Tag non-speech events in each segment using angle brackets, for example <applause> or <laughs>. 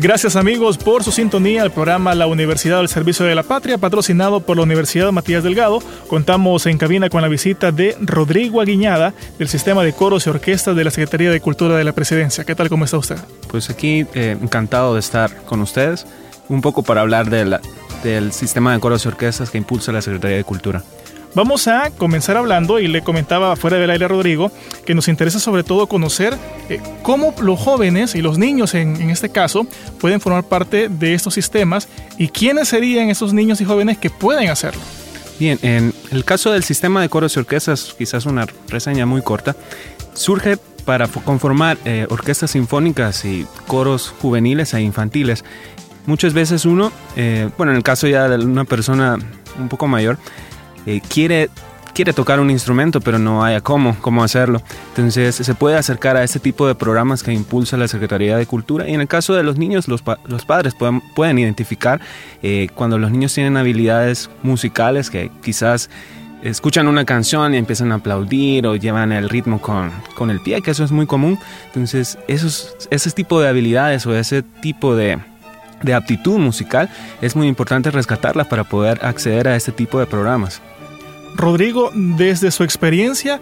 Gracias amigos por su sintonía al programa La Universidad del Servicio de la Patria, patrocinado por la Universidad Matías Delgado. Contamos en cabina con la visita de Rodrigo Aguiñada del Sistema de Coros y Orquestas de la Secretaría de Cultura de la Presidencia. ¿Qué tal? ¿Cómo está usted? Pues aquí eh, encantado de estar con ustedes, un poco para hablar del sistema de coros y orquestas que impulsa la Secretaría de Cultura. Vamos a comenzar hablando, y le comentaba fuera del aire a Rodrigo, que nos interesa sobre todo conocer eh, cómo los jóvenes y los niños en, este caso pueden formar parte de estos sistemas y quiénes serían esos niños y jóvenes que pueden hacerlo. Bien, en el caso del sistema de coros y orquestas, quizás una reseña muy corta, surge para conformar eh, orquestas sinfónicas y coros juveniles e infantiles. Muchas veces uno, eh, bueno, en el caso ya de una persona un poco mayor, eh, quiere, quiere tocar un instrumento, pero no haya cómo, cómo hacerlo. Entonces se puede acercar a este tipo de programas que impulsa la Secretaría de Cultura. Y en el caso de los niños, los, los padres pueden, pueden identificar eh, cuando los niños tienen habilidades musicales que quizás escuchan una canción y empiezan a aplaudir o llevan el ritmo con, con el pie, que eso es muy común. Entonces, esos, ese tipo de habilidades o ese tipo de, de aptitud musical es muy importante rescatarla para poder acceder a este tipo de programas. Rodrigo, desde su experiencia,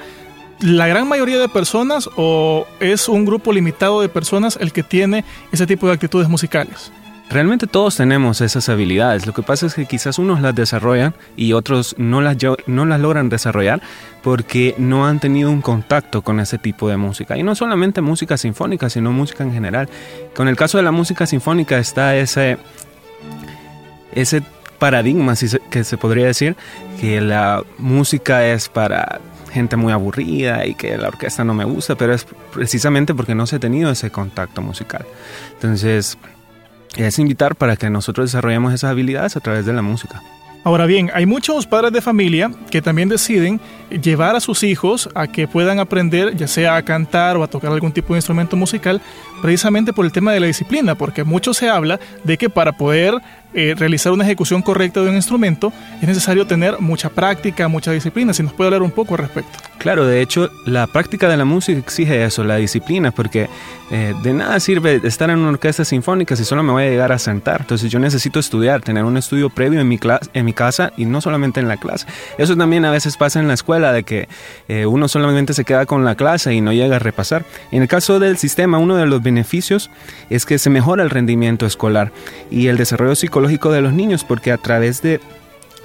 ¿la gran mayoría de personas o es un grupo limitado de personas el que tiene ese tipo de actitudes musicales? Realmente todos tenemos esas habilidades. Lo que pasa es que quizás unos las desarrollan y otros no las, no las logran desarrollar porque no han tenido un contacto con ese tipo de música. Y no solamente música sinfónica, sino música en general. Con el caso de la música sinfónica está ese, ese paradigma, que se podría decir, que la música es para gente muy aburrida y que la orquesta no me gusta, pero es precisamente porque no se ha tenido ese contacto musical. Entonces, es invitar para que nosotros desarrollemos esas habilidades a través de la música. Ahora bien, hay muchos padres de familia que también deciden llevar a sus hijos a que puedan aprender ya sea a cantar o a tocar algún tipo de instrumento musical precisamente por el tema de la disciplina, porque mucho se habla de que para poder eh, realizar una ejecución correcta de un instrumento es necesario tener mucha práctica, mucha disciplina. Si nos puede hablar un poco al respecto. Claro, de hecho, la práctica de la música exige eso, la disciplina, porque eh, de nada sirve estar en una orquesta sinfónica si solo me voy a llegar a sentar. Entonces yo necesito estudiar, tener un estudio previo en mi, en mi casa y no solamente en la clase. Eso también a veces pasa en la escuela, de que eh, uno solamente se queda con la clase y no llega a repasar. En el caso del sistema, uno de los beneficios es que se mejora el rendimiento escolar y el desarrollo psicológico de los niños, porque a través de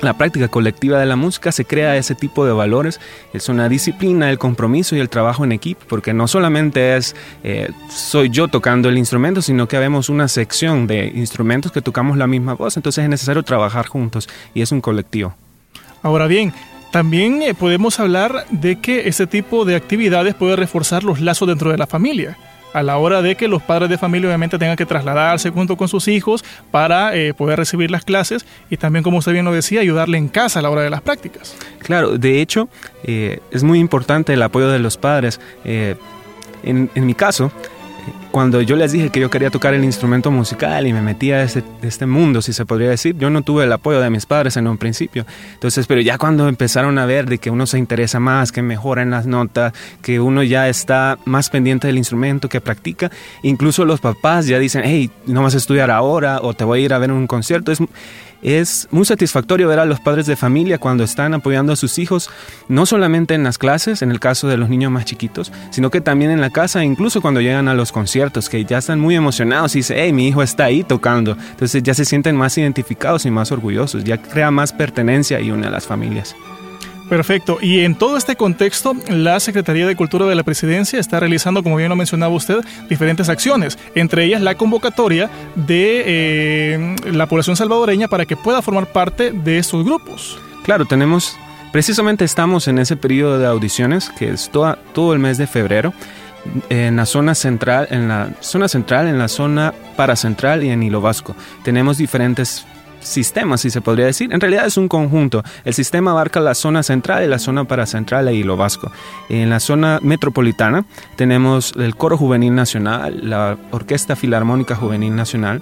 la práctica colectiva de la música se crea ese tipo de valores. Es una disciplina, el compromiso y el trabajo en equipo, porque no solamente es eh, soy yo tocando el instrumento, sino que vemos una sección de instrumentos que tocamos la misma voz. Entonces es necesario trabajar juntos y es un colectivo. Ahora bien, también eh, podemos hablar de que este tipo de actividades puede reforzar los lazos dentro de la familia a la hora de que los padres de familia obviamente tengan que trasladarse junto con sus hijos para eh, poder recibir las clases y también, como usted bien lo decía, ayudarle en casa a la hora de las prácticas. Claro, de hecho, eh, es muy importante el apoyo de los padres. Eh, en, en mi caso, cuando yo les dije que yo quería tocar el instrumento musical y me metía a este, este, mundo, si se podría decir, yo no tuve el apoyo de mis padres en un principio. Entonces, pero ya cuando empezaron a ver de que uno se interesa más, que mejora en las notas, que uno ya está más pendiente del instrumento, que practica, incluso los papás ya dicen, hey, no vas a estudiar ahora o te voy a ir a ver un concierto. Es, es muy satisfactorio ver a los padres de familia cuando están apoyando a sus hijos, no solamente en las clases, en el caso de los niños más chiquitos, sino que también en la casa, incluso cuando llegan a los conciertos, que ya están muy emocionados y dicen, hey, mi hijo está ahí tocando. Entonces ya se sienten más identificados y más orgullosos, ya crea más pertenencia y une a las familias. Perfecto. Y en todo este contexto, la Secretaría de Cultura de la Presidencia está realizando, como bien lo mencionaba usted, diferentes acciones, entre ellas la convocatoria de eh, la población salvadoreña para que pueda formar parte de estos grupos. Claro, tenemos Precisamente estamos en ese periodo de audiciones que es todo el mes de febrero en la zona central, en la zona central, en la zona paracentral y en Hilo Vasco. Tenemos diferentes sistemas, si se podría decir. En realidad es un conjunto. El sistema abarca la zona central y la zona paracentral e Hilo Vasco. En la zona metropolitana tenemos el Coro Juvenil Nacional, la Orquesta Filarmónica Juvenil Nacional,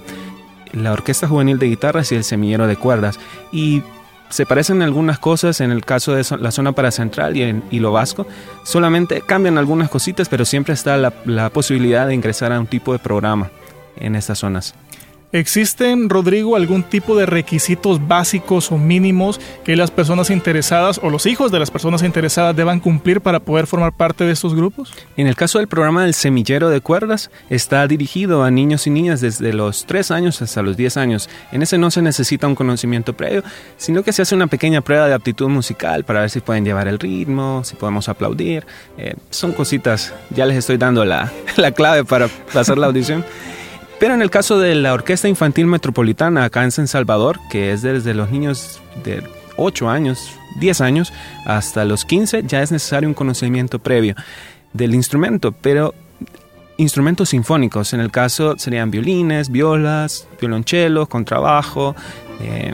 la Orquesta Juvenil de Guitarras y el Semillero de Cuerdas. Y se parecen algunas cosas en el caso de la zona paracentral y en Hilo Vasco. Solamente cambian algunas cositas, pero siempre está la, la posibilidad de ingresar a un tipo de programa en estas zonas. ¿Existen, Rodrigo, algún tipo de requisitos básicos o mínimos que las personas interesadas o los hijos de las personas interesadas deban cumplir para poder formar parte de estos grupos? En el caso del programa del semillero de cuerdas, está dirigido a niños y niñas desde los 3 años hasta los 10 años. En ese no se necesita un conocimiento previo, sino que se hace una pequeña prueba de aptitud musical para ver si pueden llevar el ritmo, si podemos aplaudir. Eh, son cositas, ya les estoy dando la, <laughs> la clave para pasar la audición. Pero en el caso de la Orquesta Infantil Metropolitana acá en San Salvador, que es desde los niños de 8 años, 10 años, hasta los 15, ya es necesario un conocimiento previo del instrumento, pero instrumentos sinfónicos. En el caso serían violines, violas, violonchelos, contrabajo, eh,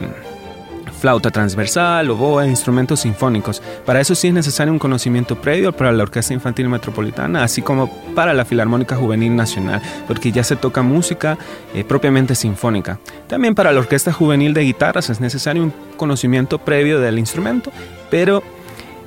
flauta transversal, oboe, instrumentos sinfónicos. Para eso sí es necesario un conocimiento previo para la Orquesta Infantil Metropolitana, así como para la Filarmónica Juvenil Nacional, porque ya se toca música eh, propiamente sinfónica. También para la Orquesta Juvenil de Guitarras es necesario un conocimiento previo del instrumento, pero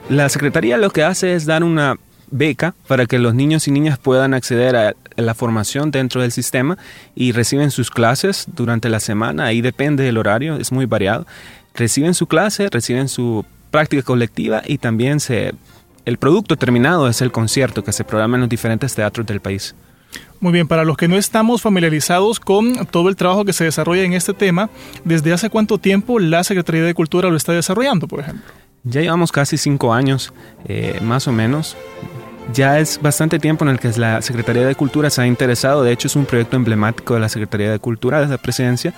la Secretaría lo que hace es dar una beca para que los niños y niñas puedan acceder a la formación dentro del sistema y reciben sus clases durante la semana, ahí depende del horario, es muy variado reciben su clase, reciben su práctica colectiva y también se, el producto terminado es el concierto que se programa en los diferentes teatros del país. Muy bien, para los que no estamos familiarizados con todo el trabajo que se desarrolla en este tema, ¿desde hace cuánto tiempo la Secretaría de Cultura lo está desarrollando, por ejemplo? Ya llevamos casi cinco años, eh, más o menos. Ya es bastante tiempo en el que la Secretaría de Cultura se ha interesado, de hecho es un proyecto emblemático de la Secretaría de Cultura desde la presidencia,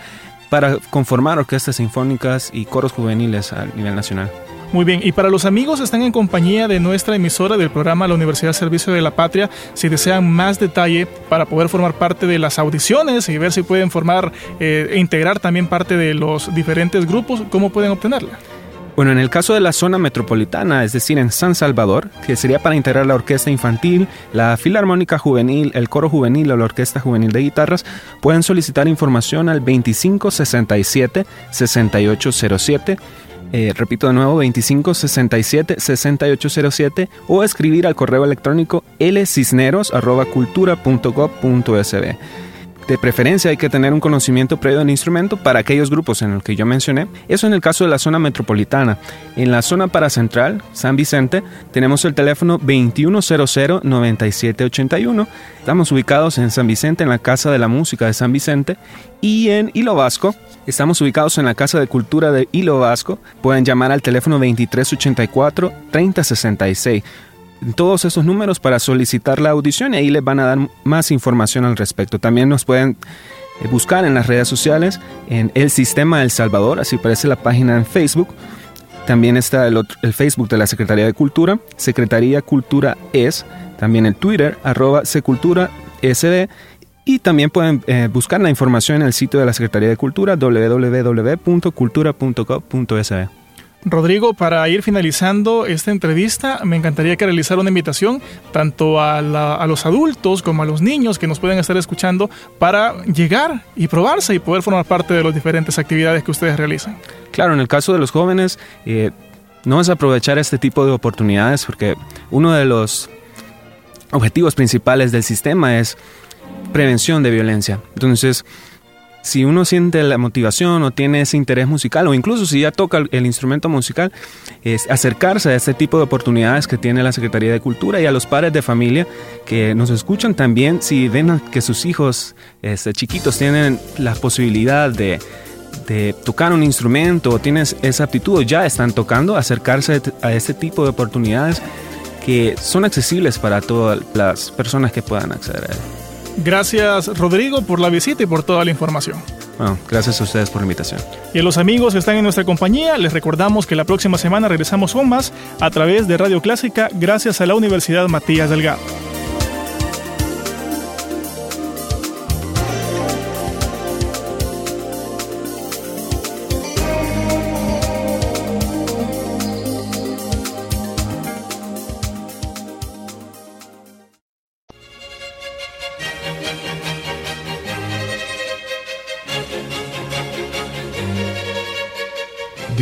para conformar orquestas sinfónicas y coros juveniles a nivel nacional. Muy bien, y para los amigos están en compañía de nuestra emisora del programa La Universidad Servicio de la Patria, si desean más detalle para poder formar parte de las audiciones y ver si pueden formar eh, e integrar también parte de los diferentes grupos, ¿cómo pueden obtenerla? Bueno, en el caso de la zona metropolitana, es decir, en San Salvador, que sería para integrar la orquesta infantil, la filarmónica juvenil, el coro juvenil o la orquesta juvenil de guitarras, pueden solicitar información al 2567-6807. Eh, repito de nuevo, 2567-6807 o escribir al correo electrónico lcisneros.cultura.gov.sb. De preferencia hay que tener un conocimiento previo del instrumento para aquellos grupos en los que yo mencioné. Eso en el caso de la zona metropolitana. En la zona paracentral, San Vicente, tenemos el teléfono 2100-9781. Estamos ubicados en San Vicente, en la Casa de la Música de San Vicente. Y en Hilo Vasco, estamos ubicados en la Casa de Cultura de Hilo Vasco. Pueden llamar al teléfono 2384-3066 todos esos números para solicitar la audición y ahí les van a dar más información al respecto. También nos pueden eh, buscar en las redes sociales en El Sistema El Salvador, así aparece la página en Facebook. También está el, Facebook de la Secretaría de Cultura, Secretaría Cultura es, también el Twitter, arroba Secultura SD, y también pueden eh, buscar la información en el sitio de la Secretaría de Cultura, www.cultura.gov.sb. Rodrigo, para ir finalizando esta entrevista, me encantaría que realizara una invitación tanto a, los adultos como a los niños que nos pueden estar escuchando para llegar y probarse y poder formar parte de las diferentes actividades que ustedes realizan. Claro, en el caso de los jóvenes, eh, no es aprovechar este tipo de oportunidades porque uno de los objetivos principales del sistema es prevención de violencia. Entonces, si uno siente la motivación o tiene ese interés musical o incluso si ya toca el instrumento musical, es acercarse a este tipo de oportunidades que tiene la Secretaría de Cultura y a los padres de familia que nos escuchan también, si ven que sus hijos este, chiquitos tienen la posibilidad de, de tocar un instrumento o tienen esa aptitud o ya están tocando, acercarse a este tipo de oportunidades que son accesibles para todas las personas que puedan acceder a él. Gracias Rodrigo por la visita y por toda la información. Bueno, gracias a ustedes por la invitación. Y a los amigos que están en nuestra compañía, les recordamos que la próxima semana regresamos con más a través de Radio Clásica gracias a la Universidad Matías Delgado.